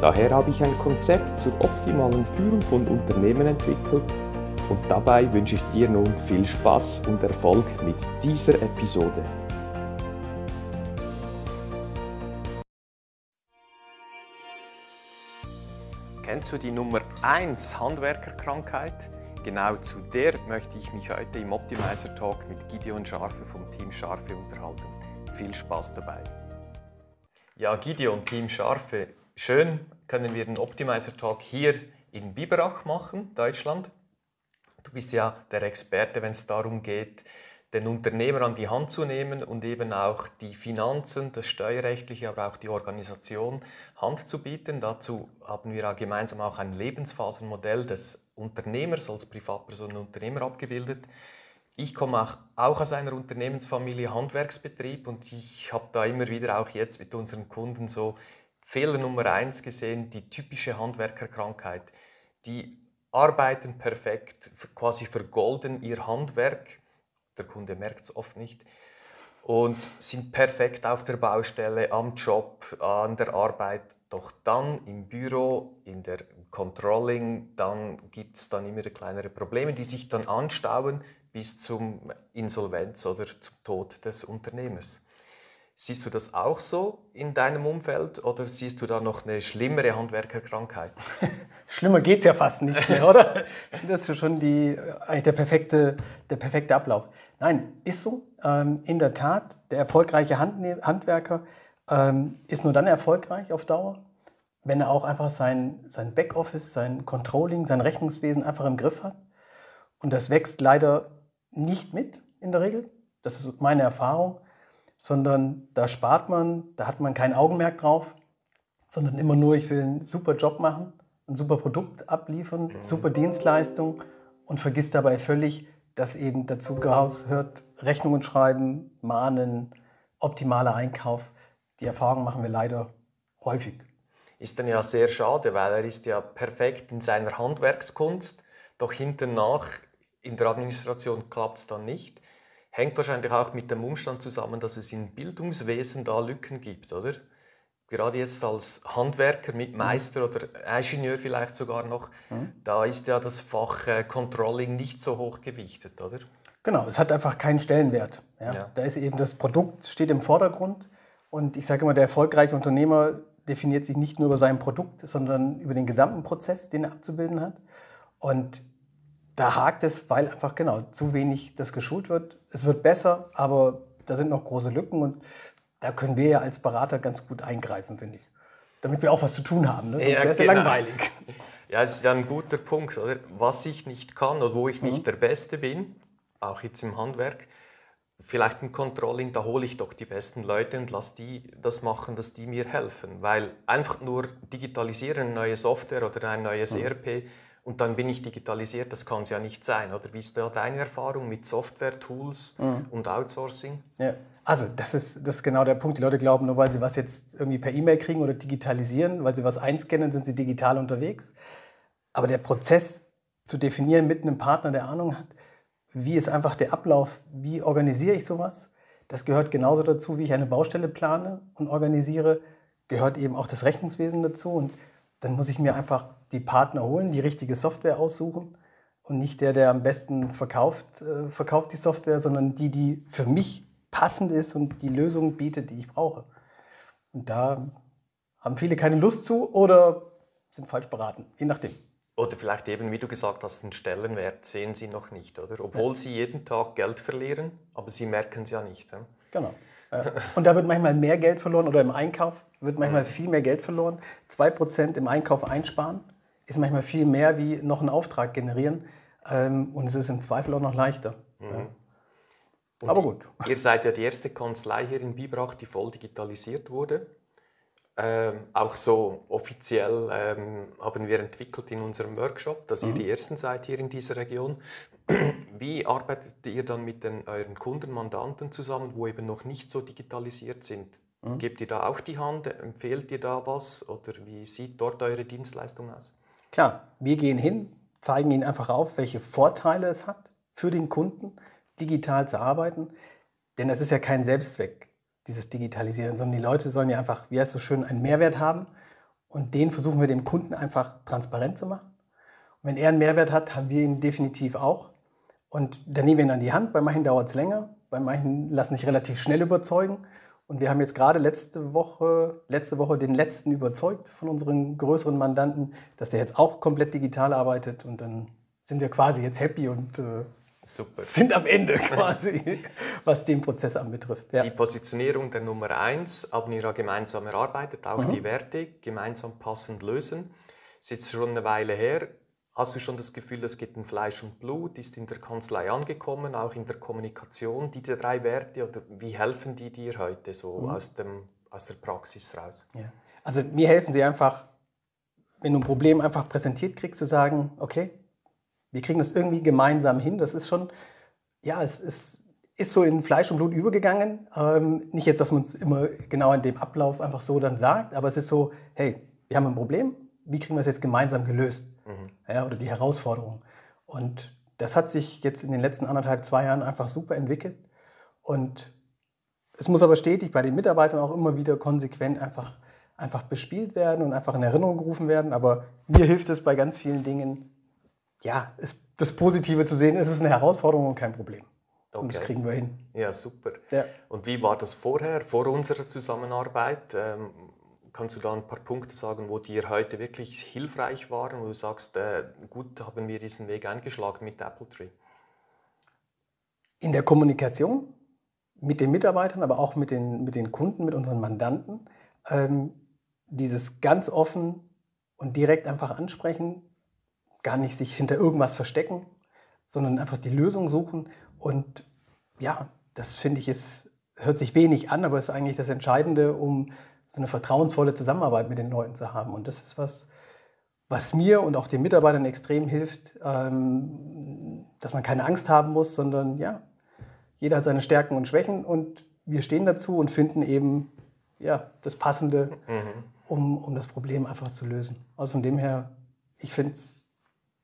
Daher habe ich ein Konzept zur optimalen Führung von Unternehmen entwickelt und dabei wünsche ich dir nun viel Spaß und Erfolg mit dieser Episode. Kennst du die Nummer 1 Handwerkerkrankheit? Genau zu der möchte ich mich heute im Optimizer Talk mit Gideon Scharfe vom Team Scharfe unterhalten. Viel Spaß dabei. Ja, Gideon, Team Scharfe, schön können wir den Optimizer Talk hier in Biberach machen, Deutschland. Du bist ja der Experte, wenn es darum geht, den Unternehmer an die Hand zu nehmen und eben auch die Finanzen, das Steuerrechtliche, aber auch die Organisation Hand zu bieten. Dazu haben wir auch gemeinsam auch ein Lebensphasenmodell des Unternehmers als Privatperson und Unternehmer abgebildet. Ich komme auch, auch aus einer Unternehmensfamilie Handwerksbetrieb und ich habe da immer wieder auch jetzt mit unseren Kunden so Fehler Nummer eins gesehen, die typische Handwerkerkrankheit. Die arbeiten perfekt, quasi vergolden ihr Handwerk der Kunde merkt es oft nicht. Und sind perfekt auf der Baustelle, am Job, an der Arbeit. Doch dann im Büro, in der Controlling, dann gibt es dann immer kleinere Probleme, die sich dann anstauen bis zum Insolvenz oder zum Tod des Unternehmers. Siehst du das auch so in deinem Umfeld oder siehst du da noch eine schlimmere Handwerkerkrankheit? Schlimmer geht es ja fast nicht mehr, oder? Das ist schon die, eigentlich der perfekte, der perfekte Ablauf. Nein, ist so. Ähm, in der Tat, der erfolgreiche Hand, Handwerker ähm, ist nur dann erfolgreich auf Dauer, wenn er auch einfach sein, sein Backoffice, sein Controlling, sein Rechnungswesen einfach im Griff hat. Und das wächst leider nicht mit in der Regel. Das ist meine Erfahrung sondern da spart man, da hat man kein Augenmerk drauf, sondern immer nur, ich will einen super Job machen, ein super Produkt abliefern, mhm. super Dienstleistung und vergisst dabei völlig, dass eben dazu gehört, Rechnungen schreiben, mahnen, optimaler Einkauf. Die Erfahrung machen wir leider häufig. Ist dann ja sehr schade, weil er ist ja perfekt in seiner Handwerkskunst, doch hinten nach in der Administration klappt es dann nicht. Hängt wahrscheinlich auch mit dem Umstand zusammen, dass es im Bildungswesen da Lücken gibt, oder? Gerade jetzt als Handwerker mit mhm. Meister oder Ingenieur vielleicht sogar noch, mhm. da ist ja das Fach äh, Controlling nicht so hoch gewichtet, oder? Genau, es hat einfach keinen Stellenwert. Ja? Ja. Da ist eben das Produkt steht im Vordergrund und ich sage immer, der erfolgreiche Unternehmer definiert sich nicht nur über sein Produkt, sondern über den gesamten Prozess, den er abzubilden hat. Und da hakt es, weil einfach genau zu wenig das geschult wird. Es wird besser, aber da sind noch große Lücken und da können wir ja als Berater ganz gut eingreifen, finde ich. Damit wir auch was zu tun haben. Ne? Sonst wäre es ja genau. langweilig. Ja, es ist ja ein guter Punkt, oder? Was ich nicht kann oder wo ich nicht mhm. der Beste bin, auch jetzt im Handwerk, vielleicht im Controlling, da hole ich doch die besten Leute und lasse die das machen, dass die mir helfen. Weil einfach nur digitalisieren, neue Software oder ein neues mhm. ERP, und dann bin ich digitalisiert, das kann es ja nicht sein. Oder wie ist da deine Erfahrung mit Software, Tools mhm. und Outsourcing? Ja. Also das ist, das ist genau der Punkt. Die Leute glauben, nur weil sie was jetzt irgendwie per E-Mail kriegen oder digitalisieren, weil sie was einscannen, sind sie digital unterwegs. Aber der Prozess zu definieren mit einem Partner, der Ahnung hat, wie ist einfach der Ablauf, wie organisiere ich sowas, das gehört genauso dazu, wie ich eine Baustelle plane und organisiere, gehört eben auch das Rechnungswesen dazu. Und dann muss ich mir einfach die Partner holen, die richtige Software aussuchen und nicht der, der am besten verkauft, äh, verkauft die Software, sondern die, die für mich passend ist und die Lösung bietet, die ich brauche. Und da haben viele keine Lust zu oder sind falsch beraten, je nachdem. Oder vielleicht eben, wie du gesagt hast, den Stellenwert sehen sie noch nicht, oder? Obwohl ja. sie jeden Tag Geld verlieren, aber sie merken es ja nicht. Ja? Genau. Und da wird manchmal mehr Geld verloren oder im Einkauf wird manchmal mhm. viel mehr Geld verloren. 2% im Einkauf einsparen ist manchmal viel mehr wie noch einen Auftrag generieren. Ähm, und es ist im Zweifel auch noch leichter. Mhm. Aber gut. Ihr seid ja die erste Kanzlei hier in Bibrach, die voll digitalisiert wurde. ähm, auch so offiziell ähm, haben wir entwickelt in unserem Workshop, dass mhm. ihr die Ersten seid hier in dieser Region. Wie arbeitet ihr dann mit den, euren Kunden, Mandanten zusammen, wo eben noch nicht so digitalisiert sind? Mhm. Gebt ihr da auch die Hand? Empfehlt ihr da was? Oder wie sieht dort eure Dienstleistung aus? Klar, wir gehen hin, zeigen ihnen einfach auf, welche Vorteile es hat für den Kunden, digital zu arbeiten. Denn es ist ja kein Selbstzweck, dieses Digitalisieren, sondern die Leute sollen ja einfach, wie heißt es so schön, einen Mehrwert haben. Und den versuchen wir dem Kunden einfach transparent zu machen. Und wenn er einen Mehrwert hat, haben wir ihn definitiv auch. Und dann nehmen wir ihn an die Hand. Bei manchen dauert es länger, bei manchen lassen sich relativ schnell überzeugen. Und wir haben jetzt gerade letzte Woche, letzte Woche den letzten überzeugt von unseren größeren Mandanten, dass der jetzt auch komplett digital arbeitet. Und dann sind wir quasi jetzt happy und äh, sind am Ende quasi, was den Prozess anbetrifft. Ja. Die Positionierung der Nummer eins haben wir ja gemeinsam erarbeitet, auch mhm. die Werte gemeinsam passend lösen. Ist jetzt schon eine Weile her. Hast du schon das Gefühl, das geht in Fleisch und Blut, ist in der Kanzlei angekommen, auch in der Kommunikation, diese drei Werte? Oder wie helfen die dir heute so mhm. aus, dem, aus der Praxis raus? Ja. Also mir helfen sie einfach, wenn du ein Problem einfach präsentiert kriegst, zu sagen, okay, wir kriegen das irgendwie gemeinsam hin. Das ist schon, ja, es ist, ist so in Fleisch und Blut übergegangen. Ähm, nicht jetzt, dass man es immer genau in dem Ablauf einfach so dann sagt, aber es ist so, hey, wir haben ein Problem, wie kriegen wir es jetzt gemeinsam gelöst? Mhm. Ja, oder die Herausforderung. Und das hat sich jetzt in den letzten anderthalb, zwei Jahren einfach super entwickelt. Und es muss aber stetig bei den Mitarbeitern auch immer wieder konsequent einfach, einfach bespielt werden und einfach in Erinnerung gerufen werden. Aber mir hilft es bei ganz vielen Dingen, ja, es, das Positive zu sehen. Es ist eine Herausforderung und kein Problem. Okay. Und das kriegen wir hin. Ja, super. Ja. Und wie war das vorher, vor unserer Zusammenarbeit? Ähm, Kannst du da ein paar Punkte sagen, wo dir heute wirklich hilfreich waren, wo du sagst, äh, gut haben wir diesen Weg eingeschlagen mit Apple Tree? In der Kommunikation mit den Mitarbeitern, aber auch mit den, mit den Kunden, mit unseren Mandanten, ähm, dieses ganz offen und direkt einfach ansprechen, gar nicht sich hinter irgendwas verstecken, sondern einfach die Lösung suchen. Und ja, das finde ich, ist, hört sich wenig an, aber ist eigentlich das Entscheidende, um so eine vertrauensvolle Zusammenarbeit mit den Leuten zu haben. Und das ist was, was mir und auch den Mitarbeitern extrem hilft, ähm, dass man keine Angst haben muss, sondern ja, jeder hat seine Stärken und Schwächen und wir stehen dazu und finden eben ja, das Passende, mhm. um, um das Problem einfach zu lösen. Also von dem her, ich finde es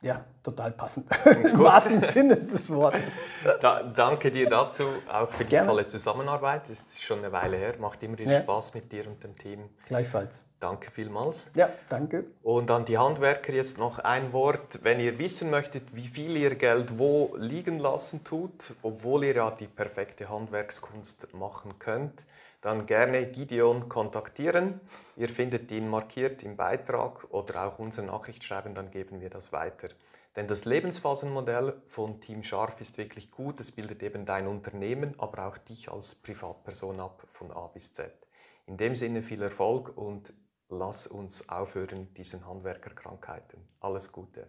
ja, total passend. Im wahrsten Sinne des Wortes. Da, danke dir dazu, auch für die Gerne. tolle Zusammenarbeit. Es ist schon eine Weile her. Macht immer ja. Spaß mit dir und dem Team. Gleichfalls. Danke vielmals. Ja, danke. Und an die Handwerker jetzt noch ein Wort. Wenn ihr wissen möchtet, wie viel ihr Geld wo liegen lassen tut, obwohl ihr ja die perfekte Handwerkskunst machen könnt, dann gerne Gideon kontaktieren. Ihr findet ihn markiert im Beitrag oder auch unsere Nachricht schreiben, dann geben wir das weiter. Denn das Lebensphasenmodell von Team Scharf ist wirklich gut. Es bildet eben dein Unternehmen, aber auch dich als Privatperson ab von A bis Z. In dem Sinne viel Erfolg und lass uns aufhören diesen Handwerkerkrankheiten. Alles Gute.